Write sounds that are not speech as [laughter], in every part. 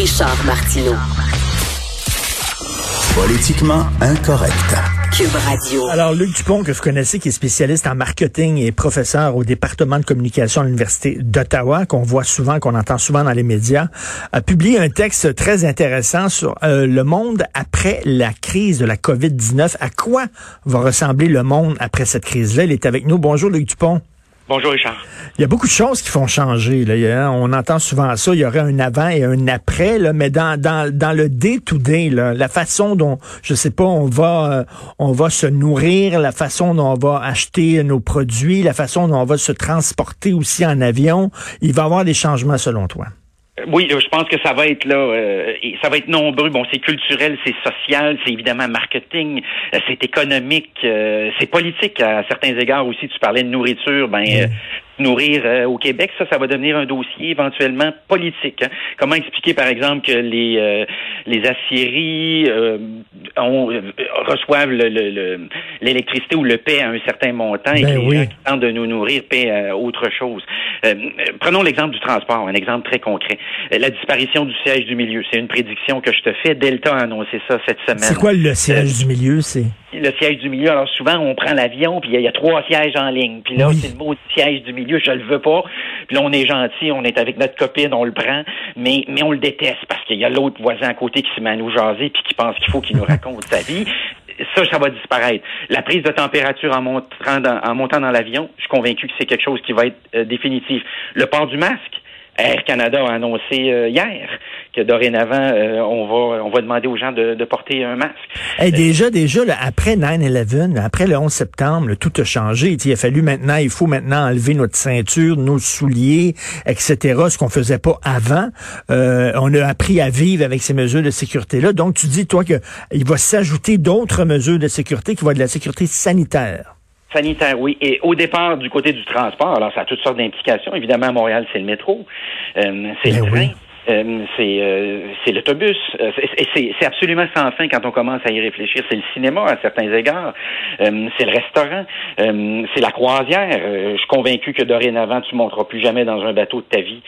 Richard Martineau. Politiquement incorrect. Cube Radio. Alors, Luc Dupont, que vous connaissez, qui est spécialiste en marketing et professeur au département de communication à l'Université d'Ottawa, qu'on voit souvent, qu'on entend souvent dans les médias, a publié un texte très intéressant sur euh, le monde après la crise de la COVID-19. À quoi va ressembler le monde après cette crise-là? Il est avec nous. Bonjour, Luc Dupont. Bonjour Richard. Il y a beaucoup de choses qui font changer. Là. On entend souvent ça. Il y aurait un avant et un après, mais dans, dans, dans le day-to-day, la façon dont, je sais pas, on va, euh, on va se nourrir, la façon dont on va acheter nos produits, la façon dont on va se transporter aussi en avion, il va y avoir des changements selon toi. Oui, je pense que ça va être là, euh, ça va être nombreux. Bon, c'est culturel, c'est social, c'est évidemment marketing, euh, c'est économique, euh, c'est politique à certains égards aussi. Tu parlais de nourriture, ben nourrir euh, au Québec, ça, ça va devenir un dossier éventuellement politique. Hein. Comment expliquer, par exemple, que les euh, les aciéries euh, reçoivent l'électricité ou le paient à un certain montant et ben que les gens qui tentent de nous nourrir paient autre chose. prenons l'exemple du transport, un exemple très concret. La disparition du siège du milieu, c'est une prédiction que je te fais. Delta a annoncé ça cette semaine. C'est quoi le siège du milieu, c'est? Le siège du milieu. Alors souvent, on prend l'avion, puis il y, a trois sièges en ligne. Puis là, c'est le mot siège du milieu, je le veux pas. Puis là, on est gentil, on est avec notre copine, on le prend, mais, mais on le déteste parce qu'il y a l'autre voisin à côté qui se met à nous jaser puis qui pense qu'il faut qu'il nous [laughs] raconte sa vie. Ça, ça va disparaître. La prise de température en montant dans, en montant dans l'avion, je suis convaincu que c'est quelque chose qui va être euh, définitif. Le port du masque, Air Canada a annoncé euh, hier que dorénavant, euh, on va on va demander aux gens de, porter un masque. Et déjà, déjà, après 9-11, après le 11 septembre, tout a changé. il a fallu maintenant, il faut maintenant enlever notre ceinture, nos souliers, etc., ce qu'on faisait pas avant. Euh, on a appris à vivre avec ces mesures de sécurité-là. Donc, tu dis, toi, qu'il va s'ajouter d'autres mesures de sécurité qui vont être de la sécurité sanitaire. Sanitaire, oui. Et au départ, du côté du transport, alors ça a toutes sortes d'implications. Évidemment, à Montréal, c'est le métro, euh, c'est le ben train. Euh, euh, c'est l'autobus. Euh, c'est absolument sans fin quand on commence à y réfléchir. C'est le cinéma à certains égards. c'est le restaurant. c'est la croisière. je suis convaincu que dorénavant, tu ne monteras plus jamais dans un bateau de ta vie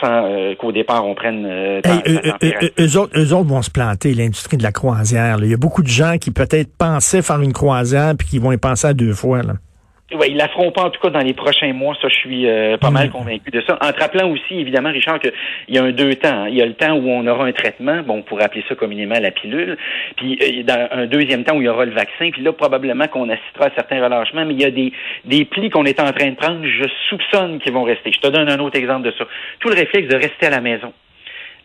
sans qu'au départ, on prenne eux, autres, eux autres vont se planter, l'industrie de la croisière. Il y a beaucoup de gens qui peut-être pensaient faire une croisière puis qui vont y penser à deux fois. Là. Oui, ils la pas en tout cas dans les prochains mois, ça je suis euh, pas mal mm. convaincu de ça. En te rappelant aussi, évidemment, Richard, qu'il y a un deux temps. Il y a le temps où on aura un traitement, bon, on pourrait appeler ça communément la pilule, puis euh, dans un deuxième temps où il y aura le vaccin, puis là, probablement qu'on assistera à certains relâchements, mais il y a des, des plis qu'on est en train de prendre, je soupçonne qu'ils vont rester. Je te donne un autre exemple de ça. Tout le réflexe de rester à la maison.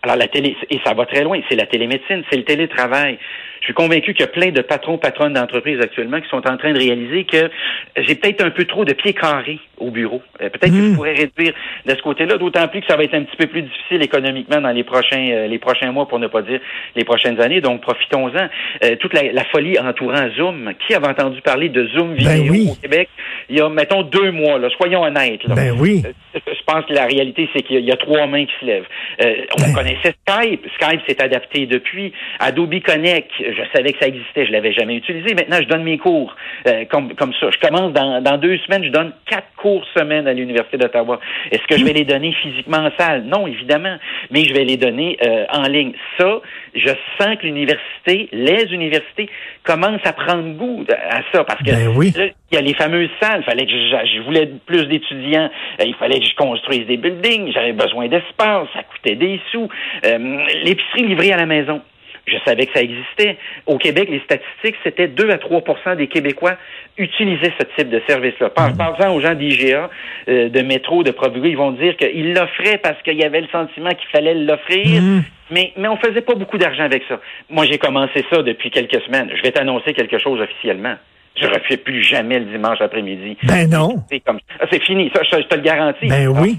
Alors la télé, et ça va très loin, c'est la télémédecine, c'est le télétravail. Je suis convaincu qu'il y a plein de patrons, patronnes d'entreprises actuellement qui sont en train de réaliser que j'ai peut-être un peu trop de pieds carrés au bureau. Euh, peut-être que je hmm. pourrais réduire de ce côté-là, d'autant plus que ça va être un petit peu plus difficile économiquement dans les prochains euh, les prochains mois, pour ne pas dire les prochaines années. Donc profitons-en. Euh, toute la, folie entourant Zoom. Qui avait entendu parler de Zoom ben vidéo au Québec il y a mettons deux mois. Là, soyons honnêtes. Ben oui. je pense que la réalité c'est qu'il y, a trois mains qui se lèvent. on ben. connaissait Skype. Skype s'est adapté depuis. Adobe Connect je savais que ça existait, je l'avais jamais utilisé. Maintenant, je donne mes cours euh, comme, comme ça. Je commence dans, dans deux semaines, je donne quatre cours semaine à l'Université d'Ottawa. Est-ce que je vais les donner physiquement en salle? Non, évidemment, mais je vais les donner euh, en ligne. Ça, je sens que l'université, les universités commencent à prendre goût à ça parce que ben oui. il y a les fameuses salles. Fallait que je, voulais plus d'étudiants. Euh, il fallait que je construise des buildings. J'avais besoin d'espace. Ça coûtait des sous. L'épicerie livrée à la maison. Je savais que ça existait. Au Québec, les statistiques, c'était 2 à 3% des Québécois utilisaient ce type de service-là. Par, mm. Parlant aux gens d'IGA, euh, de métro, de Provigo, ils vont dire qu'ils l'offraient parce qu'il y avait le sentiment qu'il fallait l'offrir. Mm. Mais, mais on faisait pas beaucoup d'argent avec ça. Moi, j'ai commencé ça depuis quelques semaines. Je vais t'annoncer quelque chose officiellement. Je ne refais plus jamais le dimanche après-midi. Ben non. C'est comme, c'est fini. Ça, je, te le garantis. Ben oui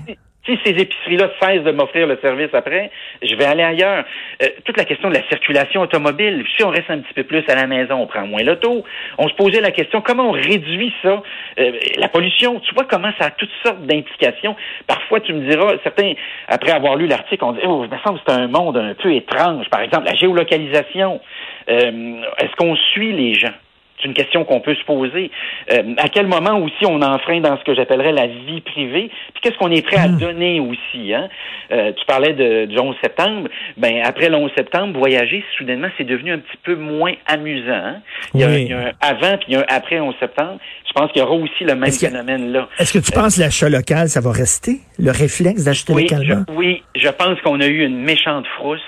Si ces épiceries-là cessent de m'offrir le service après, je vais aller ailleurs. Euh, toute la question de la circulation automobile, si on reste un petit peu plus à la maison, on prend moins l'auto. On se posait la question, comment on réduit ça? Euh, la pollution, tu vois comment ça a toutes sortes d'implications. Parfois, tu me diras, certains, après avoir lu l'article, on dit, oh, il me semble que c'est un monde un peu étrange. Par exemple, la géolocalisation. Euh, est-ce qu'on suit les gens? C'est une question qu'on peut se poser. Euh, à quel moment aussi on enfreint dans ce que j'appellerais la vie privée? Puis qu'est-ce qu'on est prêt à hmm. donner aussi? Hein? Euh, tu parlais de, du 11 septembre. Ben après le 11 septembre, voyager, soudainement, c'est devenu un petit peu moins amusant. Hein? Il, y a, un avant puis il y a un après 11 septembre. Je pense qu'il y aura aussi le même phénomène là. Est-ce que tu penses que l'achat local, ça va rester? Le réflexe d'acheter localement? oui, je pense qu'on a eu une méchante frousse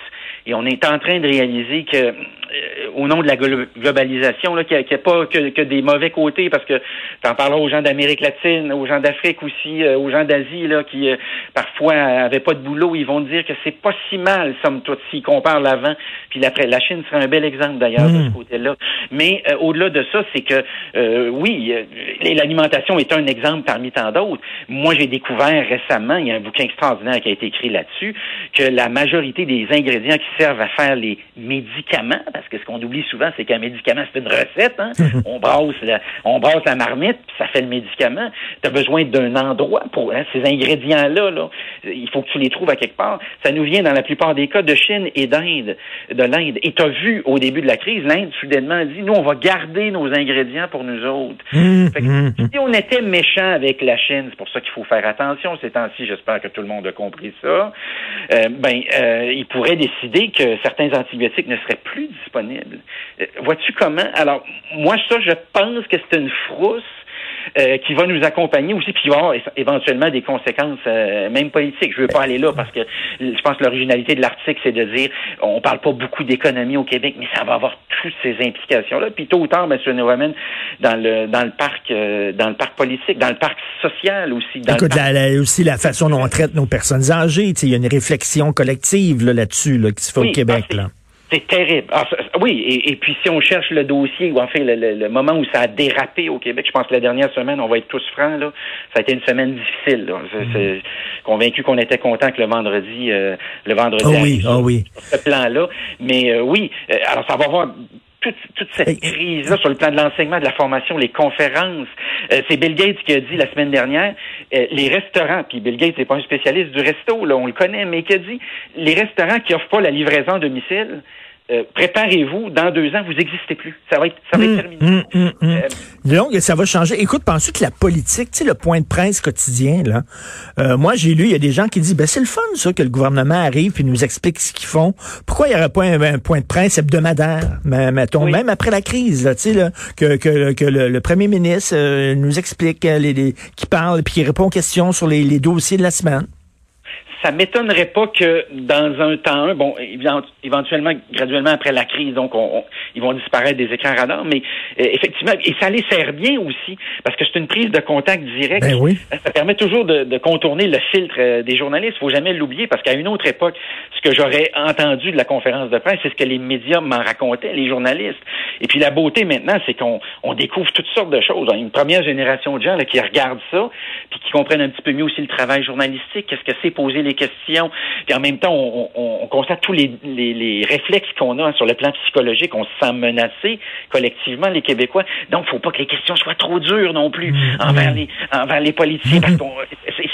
et on est en train de réaliser que euh, au nom de la globalisation, là, qu'il n'y a, pas que, des mauvais côtés, parce que en parleras aux gens d'Amérique latine, aux gens d'Afrique aussi, euh, aux gens d'Asie, là, qui euh, parfois avaient pas de boulot, ils vont dire que c'est pas si mal, somme toute, s'ils comparent l'avant puis l'après. La Chine serait un bel exemple d'ailleurs de ce mmh. côté-là. Mais au-delà de ça, c'est que oui, l'alimentation est un exemple parmi tant d'autres. Moi, j'ai découvert récemment, il y a un bouquin extraordinaire qui a été écrit là-dessus, que la majorité des ingrédients qui servent à faire les médicaments, parce que ce qu'on oublie souvent, c'est qu'un médicament, c'est une recette. Hein? [laughs] on brasse la, on brasse la marmite, puis ça fait le médicament. Tu as besoin d'un endroit pour hein, ces ingrédients-là. Là, il faut que tu les trouves à quelque part. Ça nous vient dans la plupart des cas de Chine et d'Inde, de l'Inde. Et tu as vu au début de la crise, l'Inde soudainement dit, nous, on va garder nos ingrédients pour nous autres. Mmh, mmh, mmh. si on était méchant avec la Chine, c'est pour ça qu'il faut faire attention ces temps-ci, j'espère que tout le monde a compris ça, euh, ben, euh, ils pourraient décider que certains antibiotiques ne seraient plus disponibles. Euh, vois-tu comment? Alors, moi, ça, je pense que c'est une frousse euh, qui va nous accompagner aussi, puis il va y avoir éventuellement des conséquences euh, même politiques. Je veux pas aller là parce que je pense que l'originalité de l'article, c'est de dire on parle pas beaucoup d'économie au Québec, mais ça va avoir toutes ces implications-là. Puis tôt ou tard, ben, nous ramène dans le dans le parc dans le parc politique, dans le parc social aussi. Dans Écoute, aussi la façon dont on traite nos personnes âgées, il y a une réflexion collective là-dessus là, qui se fait au Québec. Là. C'est terrible. Ah, oui, et, puis si on cherche le dossier, ou enfin le, le, moment où ça a dérapé au Québec, je pense que la dernière semaine, on va être tous francs, là, ça a été une semaine difficile. Là. Mm. convaincu qu'on était content que le vendredi, euh, le vendredi, oh oui, oh oui. ce plan-là. Mais euh, oui, euh, alors ça va avoir toute, toute cette crise-là sur le plan de l'enseignement, de la formation, les conférences. c'est Bill Gates qui a dit la semaine dernière, les restaurants, puis Bill Gates n'est pas un spécialiste du resto, là, on le connaît, mais qui a dit, les restaurants qui offrent pas la livraison à domicile, euh, préparez-vous, dans deux ans, vous n'existez plus. Ça va être, ça va être hum, terminé. Hum, hum, euh, Donc, ça va changer. Écoute, penses-tu que la politique, tu sais, le point de presse quotidien, là, euh, moi, j'ai lu, il y a des gens qui disent, ben, c'est le fun, ça, que le gouvernement arrive et nous explique ce qu'ils font. Pourquoi il n'y aurait pas un, point de presse hebdomadaire, mettons, même après la crise, là, tu sais, là, que, que, que le, premier ministre nous explique, les, les, qui parle, puis qui répond aux questions sur les, les dossiers de la semaine? Ça m'étonnerait pas que dans un temps, bon, éventuellement, graduellement après la crise, donc on, ils vont disparaître des écrans radars, mais euh, effectivement, et ça les sert bien aussi, parce que c'est une prise de contact direct. Ben oui. Ça permet toujours de, de, contourner le filtre euh, des journalistes. Faut jamais l'oublier, parce qu'à une autre époque, ce que j'aurais entendu de la conférence de presse, c'est ce que les médias m'en racontaient, les journalistes. Et puis la beauté maintenant, c'est qu'on on découvre toutes sortes de choses. Une première génération de gens là, qui regardent ça, puis qui comprennent un petit peu mieux aussi le travail journalistique, qu'est-ce que c'est poser les questions. Puis en même temps, on, on, constate tous les, les, réflexes qu'on a sur le plan psychologique. On se sent menacé collectivement, les Québécois. Donc, faut pas que les questions soient trop dures non plus mmh, envers, les, envers les politiciens. Parce que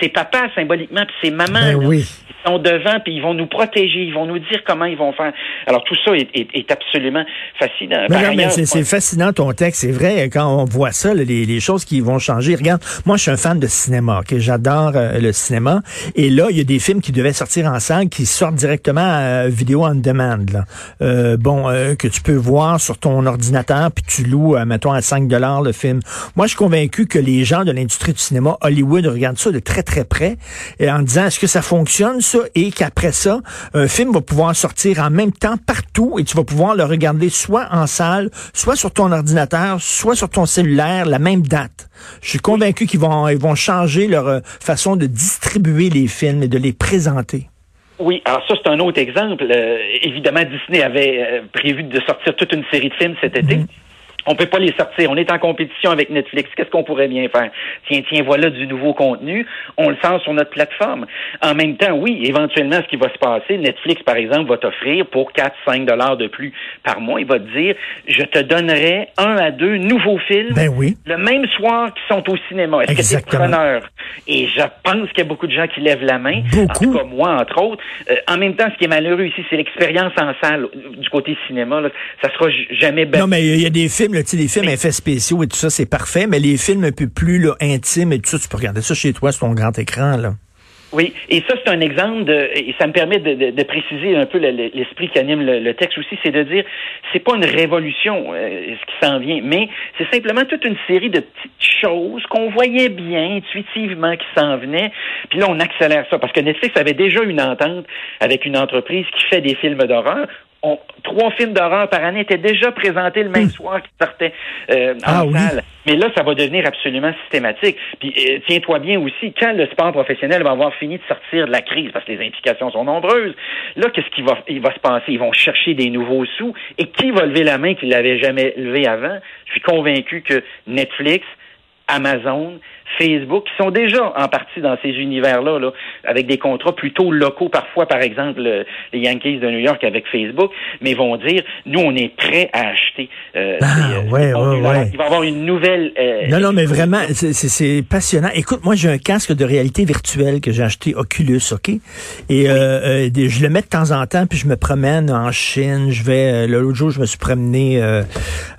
c'est papa symboliquement, puis c'est maman. Ben oui sont devant, puis ils vont nous protéger, ils vont nous dire comment ils vont faire. Alors tout ça est, est, absolument fascinant. mais c'est fascinant ton texte, c'est vrai, quand on voit ça, les, les, choses qui vont changer. Regarde, moi je suis un fan de cinéma, que j'adore euh, le cinéma, et là il y a des films qui devaient sortir en salle qui sortent directement à vidéo on demand. Là. Euh, bon, euh, que tu peux voir sur ton ordinateur, puis tu loues, mettons, à 5 dollars le film. Moi je suis convaincu que les gens de l'industrie du cinéma, Hollywood, regardent ça de très très près, et en disant est-ce que ça fonctionne ça et qu'après ça, un film va pouvoir sortir en même temps partout et tu vas pouvoir le regarder soit en salle, soit sur ton ordinateur, soit sur ton cellulaire, la même date. Je suis convaincu qu'ils vont, ils vont changer leur euh, façon de distribuer les films et de les présenter. Oui, alors ça, c'est un autre exemple. Euh, évidemment, Disney avait euh, prévu de sortir toute une série de films cet été. Mhm. On peut pas les sortir. On est en compétition avec Netflix. Qu'est-ce qu'on pourrait bien faire? Tiens, tiens, voilà du nouveau contenu. On le sort sur notre plateforme. En même temps, oui, éventuellement, ce qui va se passer, Netflix, par exemple, va t'offrir pour 4, 5 dollars de plus par mois, il va te dire, je te donnerai un à deux nouveaux films. Ben oui. Le même soir qui sont au cinéma. Est-ce que tu es preneur? Et je pense qu'il y a beaucoup de gens qui lèvent la main. Beaucoup. En tout cas, moi, entre autres. Euh, en même temps, ce qui est malheureux ici, c'est l'expérience en salle du côté cinéma. Là. Ça sera jamais bien. Non, mais il y a des films, des films effets spéciaux et tout ça, c'est parfait, mais les films un peu plus là, intimes et tout ça, tu peux regarder ça chez toi sur ton grand écran. là. Oui, et ça, c'est un exemple de, et ça me permet de, de, de préciser un peu l'esprit qui anime le, le, texte aussi, c'est de dire, c'est pas une révolution euh, ce qui s'en vient, mais c'est simplement toute une série de petites choses qu'on voyait bien intuitivement qui s'en venaient, puis là, on accélère ça, parce que Netflix avait déjà une entente avec une entreprise qui fait des films d'horreur trois films d'horreur par année étaient déjà présentés le même hmm. soir qui sortaient euh, en ah salle. Mais là, ça va devenir absolument systématique. Puis euh, tiens-toi bien aussi, quand le sport professionnel va avoir fini de sortir de la crise, parce que les implications sont nombreuses, là, qu'est-ce qui va, il va se passer? Ils vont chercher des nouveaux sous. Et qui va lever la main qui l'avait jamais levé avant? Je suis convaincu que Netflix, Amazon, Facebook, qui sont déjà en partie dans ces univers-là, là, avec des contrats plutôt locaux, parfois, par exemple, les Yankees de New York avec Facebook, mais vont dire, nous, on est prêts à acheter. Euh, ah, euh, ouais, ouais, ouais. Il va y avoir une nouvelle... Euh, non, non, mais vraiment, c'est passionnant. Écoute, moi, j'ai un casque de réalité virtuelle que j'ai acheté Oculus, OK? Et euh, je le mets de temps en temps, puis je me promène en Chine, je vais... L'autre jour, je me suis promené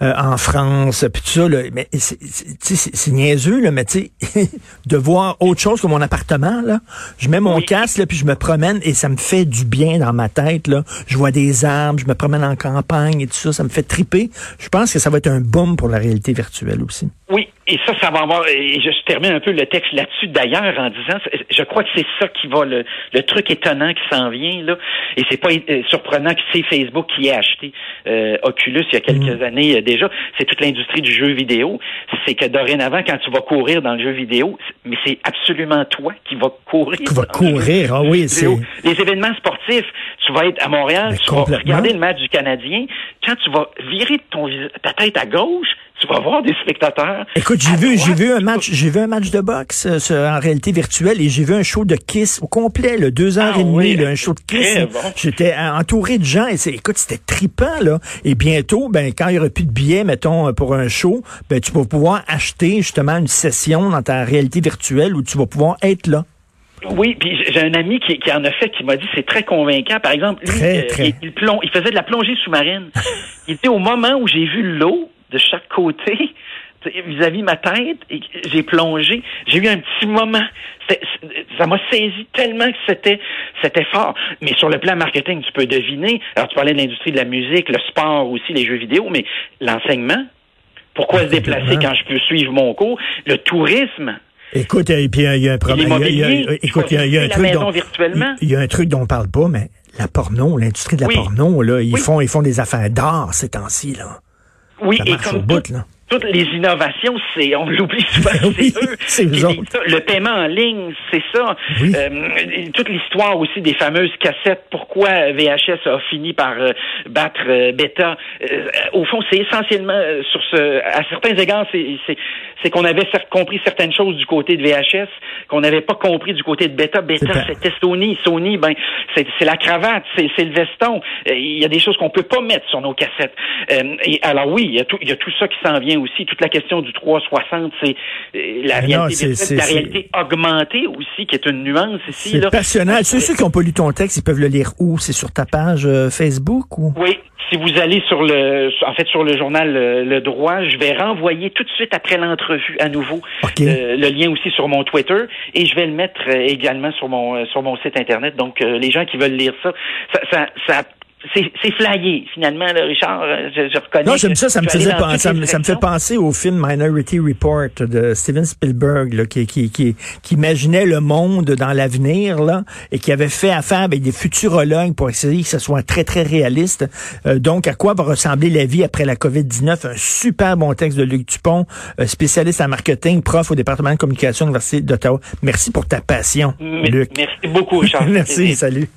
en France, puis tout ça, là, mais c'est niaiseux, là, mais tu sais, [laughs] de voir autre chose que mon appartement. Là. Je mets mon casque, là, puis je me promène et ça me fait du bien dans ma tête. Là. Je vois des arbres, je me promène en campagne et tout ça, ça me fait triper. Je pense que ça va être un boom pour la réalité virtuelle aussi. Oui, et ça, ça va avoir, et je termine un peu le texte là-dessus d'ailleurs en disant, je crois que c'est ça qui va, le, le truc étonnant qui s'en vient, là, et c'est pas euh, surprenant que c'est Facebook qui ait acheté euh, Oculus il y a quelques mm. années euh, déjà, c'est toute l'industrie du jeu vidéo, c'est que dorénavant, quand tu vas courir dans le jeu vidéo, mais c'est absolument toi qui vas courir. Qui va courir, ah oui, c'est... Les événements sportifs, tu vas être à Montréal, tu vas regarder le match du Canadien, quand tu vas virer ton, ta tête à gauche, tu vas voir des spectateurs. Écoute, j'ai vu, j'ai vu un match, j'ai vu un match de boxe euh, en réalité virtuelle et j'ai vu un show de Kiss au complet, le deux heures ah et demie, un show de Kiss. J'étais entouré de gens et c'est, écoute, c'était trippant là. Et bientôt, ben quand il y aura plus de billets, mettons pour un show, ben tu vas pouvoir acheter justement une session dans ta réalité virtuelle où tu vas pouvoir être là. Oui, puis j'ai un ami qui, qui, en a fait qui m'a dit c'est très convaincant. Par exemple, lui, euh, Il, il, il, faisait de la plongée sous-marine. [laughs] il était au moment où j'ai vu l'eau de chaque côté [laughs] vis-à-vis ma tête et j'ai plongé. J'ai eu un petit moment. Ça m'a saisi tellement que c'était c'était fort. Mais sur le plan marketing, tu peux deviner. Alors, tu parlais de l'industrie de la musique, le sport aussi, les jeux vidéo, mais l'enseignement. Pourquoi se déplacer quand je peux suivre mon cours? Le tourisme. Écoute, et puis il y a un problème. Écoute, il y a, un truc dont, il y a un truc dont on parle pas, mais la porno, l'industrie de la porno, là, ils font ils font des affaires d'art ces temps-ci, là. Oui, et comme toutes les innovations, c'est on l'oublie souvent, [laughs] c'est eux. Le paiement en ligne, c'est ça. Euh, toute l'histoire aussi des fameuses cassettes. Pourquoi VHS a fini par euh, battre euh, Beta Au fond, c'est essentiellement sur ce. À certains égards, c'est qu'on avait compris certaines choses du côté de VHS qu'on n'avait pas compris du côté de Beta. Beta, c'était Sony. Sony, ben c'est la cravate, c'est le veston. Il y a des choses qu'on peut pas mettre sur nos cassettes. et alors oui, il y a tout, il y a tout ça qui s'en vient aussi. Toute la question du 360, c'est euh, la, réalité, la réalité augmentée aussi, qui est une nuance ici. C'est passionnant. Ceux, ceux qui n'ont pas lu ton texte, ils peuvent le lire où? C'est sur ta page euh, Facebook ou? Oui, si vous allez sur le, en fait, sur le journal euh, Le, Droit, je vais renvoyer tout de suite après l'entrevue à nouveau le lien aussi sur mon Twitter et je vais le mettre également sur mon sur mon site internet. Donc les gens qui veulent lire ça, ça, ça, ça c'est flyé, finalement, là, Richard. Euh, je, je reconnais. Non, j'aime ça. Ça me, faisait penser, ça, me, ça me fait penser au film Minority Report de Steven Spielberg, là, qui, qui, qui, qui imaginait le monde dans l'avenir, là, et qui avait fait affaire avec des futurologues pour essayer que ce soit très, très réaliste. Euh, donc, à quoi va ressembler la vie après la COVID-19? Un super bon texte de Luc Dupont, euh, spécialiste en marketing, prof au département de communication de l'Université d'Ottawa. Merci pour ta passion, Luc. Merci beaucoup, Richard. [laughs] Merci, salut.